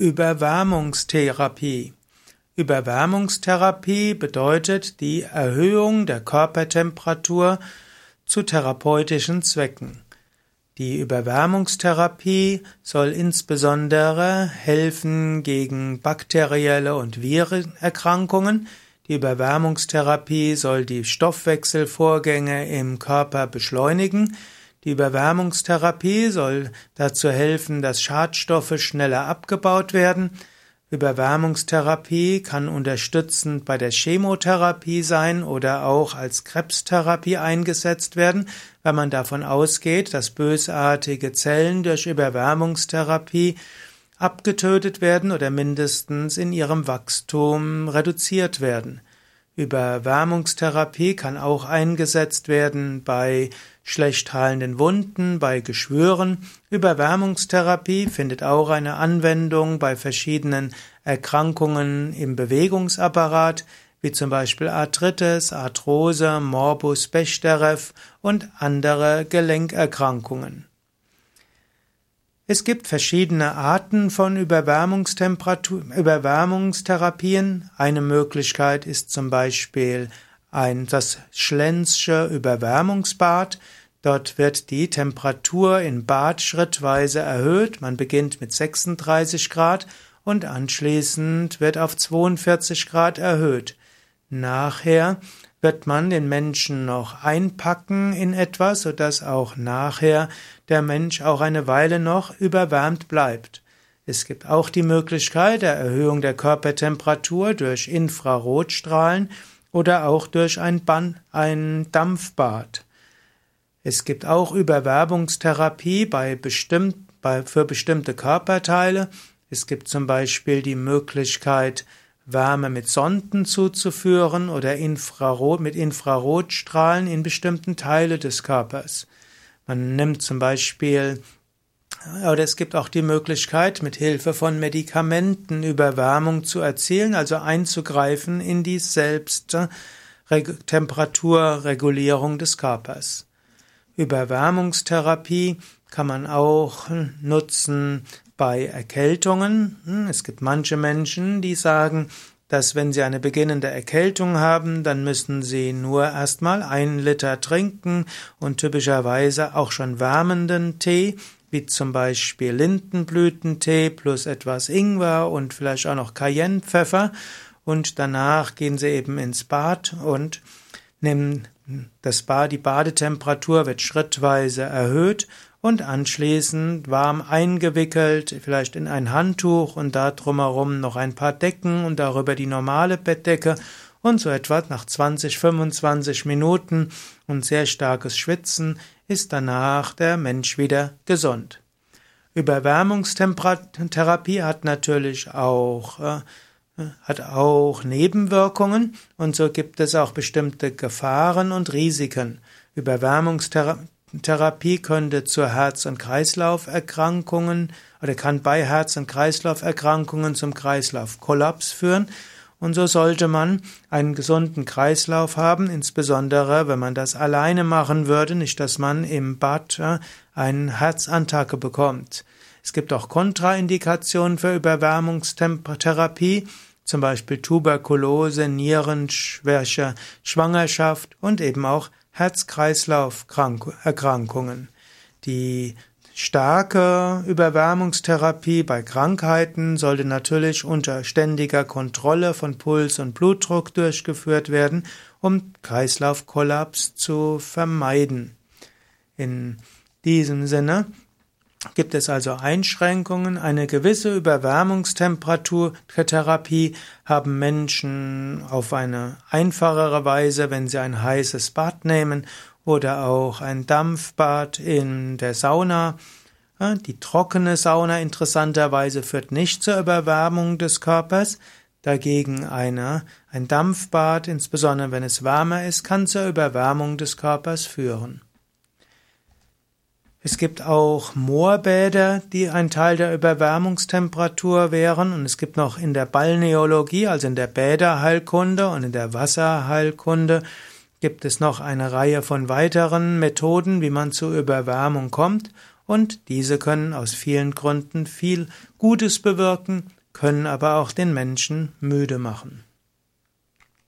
Überwärmungstherapie. Überwärmungstherapie bedeutet die Erhöhung der Körpertemperatur zu therapeutischen Zwecken. Die Überwärmungstherapie soll insbesondere helfen gegen bakterielle und Virenerkrankungen. Die Überwärmungstherapie soll die Stoffwechselvorgänge im Körper beschleunigen. Die Überwärmungstherapie soll dazu helfen, dass Schadstoffe schneller abgebaut werden. Überwärmungstherapie kann unterstützend bei der Chemotherapie sein oder auch als Krebstherapie eingesetzt werden, wenn man davon ausgeht, dass bösartige Zellen durch Überwärmungstherapie abgetötet werden oder mindestens in ihrem Wachstum reduziert werden. Überwärmungstherapie kann auch eingesetzt werden bei schlecht heilenden Wunden, bei Geschwüren. Überwärmungstherapie findet auch eine Anwendung bei verschiedenen Erkrankungen im Bewegungsapparat, wie zum Beispiel Arthritis, Arthrose, Morbus Bechterew und andere Gelenkerkrankungen. Es gibt verschiedene Arten von Überwärmungstherapien. Eine Möglichkeit ist zum Beispiel ein, das Schlenzsche Überwärmungsbad. Dort wird die Temperatur im Bad schrittweise erhöht. Man beginnt mit 36 Grad und anschließend wird auf 42 Grad erhöht. Nachher wird man den Menschen noch einpacken in etwas, sodass auch nachher der Mensch auch eine Weile noch überwärmt bleibt. Es gibt auch die Möglichkeit der Erhöhung der Körpertemperatur durch Infrarotstrahlen oder auch durch ein, Ban ein Dampfbad. Es gibt auch Überwerbungstherapie bei bestimmt, bei, für bestimmte Körperteile. Es gibt zum Beispiel die Möglichkeit, Wärme mit Sonden zuzuführen oder Infrarot, mit Infrarotstrahlen in bestimmten Teile des Körpers. Man nimmt zum Beispiel, oder es gibt auch die Möglichkeit, mit Hilfe von Medikamenten Überwärmung zu erzielen, also einzugreifen in die Selbsttemperaturregulierung des Körpers. Überwärmungstherapie kann man auch nutzen bei Erkältungen. Hm, es gibt manche Menschen, die sagen, dass wenn sie eine beginnende Erkältung haben, dann müssen sie nur erstmal einen Liter trinken und typischerweise auch schon wärmenden Tee, wie zum Beispiel Lindenblütentee plus etwas Ingwer und vielleicht auch noch Cayennepfeffer und danach gehen sie eben ins Bad und nehmen das Bad, die Badetemperatur wird schrittweise erhöht und anschließend warm eingewickelt, vielleicht in ein Handtuch und da drumherum noch ein paar Decken und darüber die normale Bettdecke und so etwa nach 20, 25 Minuten und sehr starkes Schwitzen ist danach der Mensch wieder gesund. Überwärmungstherapie hat natürlich auch äh, hat auch Nebenwirkungen und so gibt es auch bestimmte Gefahren und Risiken. Überwärmungstherapie Therapie könnte zu Herz- und Kreislauferkrankungen oder kann bei Herz- und Kreislauferkrankungen zum Kreislaufkollaps führen. Und so sollte man einen gesunden Kreislauf haben, insbesondere wenn man das alleine machen würde, nicht dass man im Bad äh, einen Herzattacke bekommt. Es gibt auch Kontraindikationen für Überwärmungstherapie, zum Beispiel Tuberkulose, Nierenschwäche, Schwangerschaft und eben auch Herz-Kreislauf-Erkrankungen. Die starke Überwärmungstherapie bei Krankheiten sollte natürlich unter ständiger Kontrolle von Puls und Blutdruck durchgeführt werden, um Kreislaufkollaps zu vermeiden. In diesem Sinne Gibt es also Einschränkungen? Eine gewisse Überwärmungstemperaturtherapie haben Menschen auf eine einfachere Weise, wenn sie ein heißes Bad nehmen oder auch ein Dampfbad in der Sauna. Die trockene Sauna interessanterweise führt nicht zur Überwärmung des Körpers. Dagegen eine, ein Dampfbad, insbesondere wenn es wärmer ist, kann zur Überwärmung des Körpers führen. Es gibt auch Moorbäder, die ein Teil der Überwärmungstemperatur wären. Und es gibt noch in der Balneologie, also in der Bäderheilkunde und in der Wasserheilkunde, gibt es noch eine Reihe von weiteren Methoden, wie man zur Überwärmung kommt. und diese können aus vielen Gründen viel Gutes bewirken, können aber auch den Menschen müde machen.